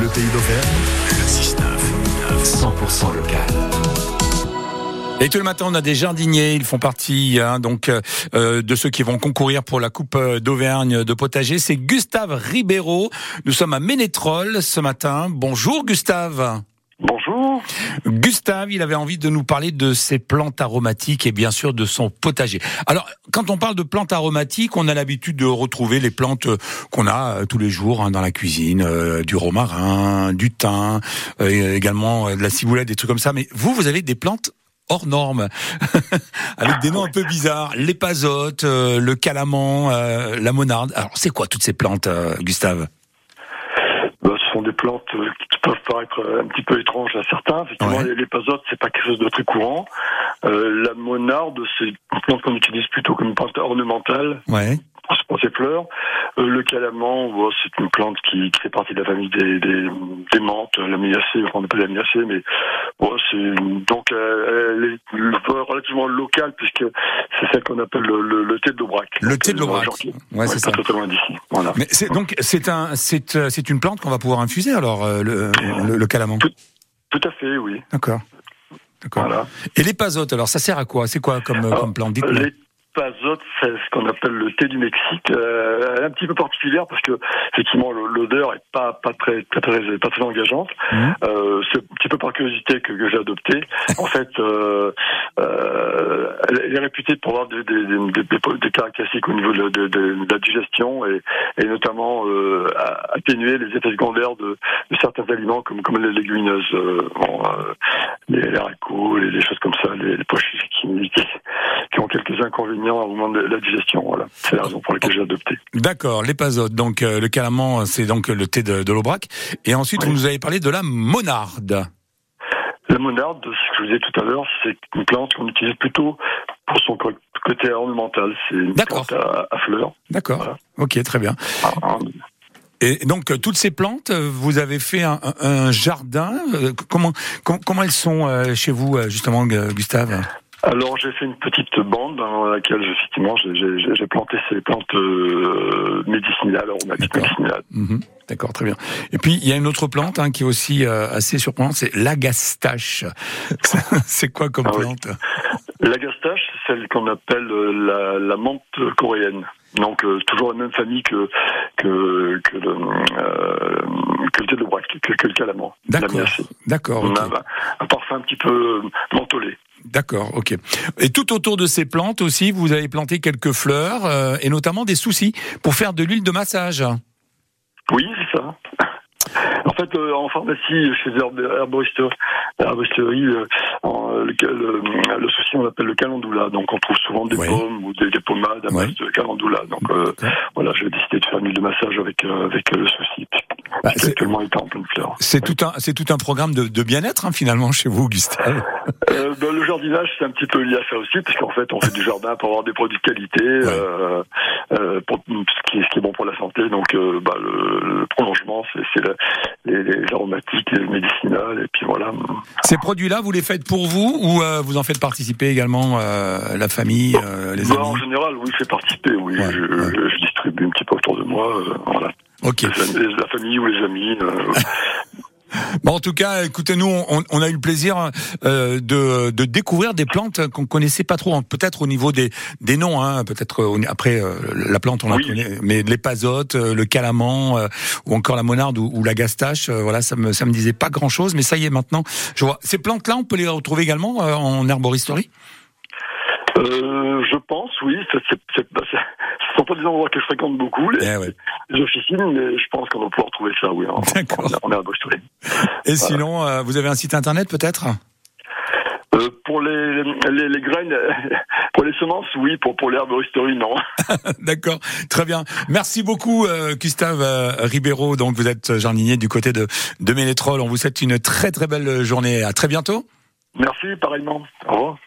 Le pays d'Auvergne, le 6-9, 100% local. Et tout le matin, on a des jardiniers. Ils font partie hein, donc euh, de ceux qui vont concourir pour la Coupe d'Auvergne de potager. C'est Gustave Ribeiro. Nous sommes à Ménétrol ce matin. Bonjour Gustave. Bonjour. Gustave, il avait envie de nous parler de ses plantes aromatiques et bien sûr de son potager. Alors, quand on parle de plantes aromatiques, on a l'habitude de retrouver les plantes qu'on a euh, tous les jours hein, dans la cuisine, euh, du romarin, du thym, euh, également de la ciboulette, des trucs comme ça. Mais vous, vous avez des plantes hors normes, avec des noms un peu bizarres, l'épazote, le calaman, la monarde. Alors, c'est quoi toutes ces plantes, Gustave? Bah, Ce sont des plantes qui peuvent paraître un petit peu étranges à certains. Effectivement, ouais. l'épazote, c'est pas quelque chose de très courant. Euh, la monarde, c'est une plante qu'on utilise plutôt comme une plante ornementale. Ouais ses fleurs. Euh, le calaman, bon, c'est une plante qui, qui, fait partie de la famille des, des, des menthes, la méliacée, enfin on appelle la méliacée, mais bon, c'est donc euh, elle est relativement locale puisque c'est celle qu'on appelle le, le, le, thé de l'Aubrac. Le thé de l'Aubrac, ouais, c'est ça. Totalement d'ici. Voilà. Mais c'est donc c'est un c'est c'est une plante qu'on va pouvoir infuser alors euh, le, le, le calaman. Tout, tout à fait, oui. D'accord. D'accord. Voilà. Et l'épazote, alors ça sert à quoi? C'est quoi comme, alors, comme plante? Dites-moi azote, c'est ce qu'on appelle le thé du Mexique. Euh, elle est un petit peu particulière parce que effectivement l'odeur est pas pas très pas très engageante. Mmh. Euh, c'est un petit peu par curiosité que, que j'ai adopté. en fait, euh, euh, elle est réputée pour avoir des, des, des, des caractéristiques au niveau de, de, de, de la digestion et, et notamment euh, atténuer les effets secondaires de, certains aliments comme comme les légumineuses, bon, les, haricots, les, les, choses comme ça, les, les pois qui, qui ont inconvénients au moment de la digestion. Voilà, c'est la raison pour laquelle j'ai adopté. D'accord, l'épazote. Donc euh, le calaman, c'est donc le thé de, de l'aubrac. Et ensuite, oui. vous nous avez parlé de la monarde. La monarde, ce que je vous disais tout à l'heure, c'est une plante qu'on utilise plutôt pour son côté ornemental. C'est une plante à, à fleurs. D'accord. Voilà. Ok, très bien. Ah, et donc toutes ces plantes, vous avez fait un, un jardin. Comment, comment comment elles sont chez vous justement, Gustave? Alors j'ai fait une petite bande dans laquelle effectivement j'ai planté ces plantes euh, médicinales, aromatiques médicinales. Mmh. D'accord, très bien. Et puis il y a une autre plante hein, qui est aussi euh, assez surprenante, c'est l'agastache. c'est quoi comme ah, plante? Oui. L'agastache, c'est celle qu'on appelle la, la menthe coréenne. Donc euh, toujours la même famille que que que le, euh, que le thé de braque, que, que le calaman. D'accord. D'accord. Okay. un parfum un petit peu mentholé. D'accord, ok. Et tout autour de ces plantes aussi, vous avez planté quelques fleurs euh, et notamment des soucis pour faire de l'huile de massage. Oui, c'est ça. En fait, euh, en pharmacie, chez herboristerie, herboristerie euh, le, le, le, souci, on l'appelle le calendula. Donc, on trouve souvent des pommes ou des, des pommades à base de calendula. Donc, euh, voilà, j'ai décidé de faire une huile de massage avec, avec le souci. Bah, qui actuellement est en pleine fleur. C'est tout un, c'est tout un programme de, de bien-être hein, finalement chez vous, Gustave. Euh, ben, le jardinage, c'est un petit peu lié à ça aussi, puisqu'en fait, on fait du jardin pour avoir des produits de qualité, ouais. euh, euh, pour ce qui, est, ce qui est bon pour la santé. Donc, bah, le, le, prolongement, c'est les, les, aromatiques, les médicinales, et puis voilà. Ces produits-là, vous les faites pour vous ou vous en faites participer également la famille, les amis En général, oui, je fais participer. Oui, ouais, je, distribue un petit peu moi. voilà. Ok. La famille ou les amis. Euh... Bon, en tout cas, écoutez, nous, on, on a eu le plaisir euh, de, de, découvrir des plantes qu'on connaissait pas trop, peut-être au niveau des, des noms, hein, peut-être après euh, la plante on oui. la connaît, mais l'épazote, euh, le calaman euh, ou encore la monarde ou, ou la gastache, euh, voilà, ça me ça me disait pas grand-chose, mais ça y est maintenant, je vois. Ces plantes-là, on peut les retrouver également en herboristerie? je pense, oui. C'est sont pas des endroits que je fréquente beaucoup, les, eh ouais. les officines, mais je pense qu'on va pouvoir trouver ça, oui, en, D'accord. en, en herboristerie. Et voilà. sinon, euh, vous avez un site internet peut-être? Euh, pour les, les, les, graines, pour les semences, oui. Pour, pour l'herboristerie, non. D'accord, très bien. Merci beaucoup, euh, Gustave euh, Ribeiro. Donc, vous êtes jardinier du côté de, de Ménétrol. On vous souhaite une très très belle journée. À très bientôt. Merci, pareillement. Au revoir.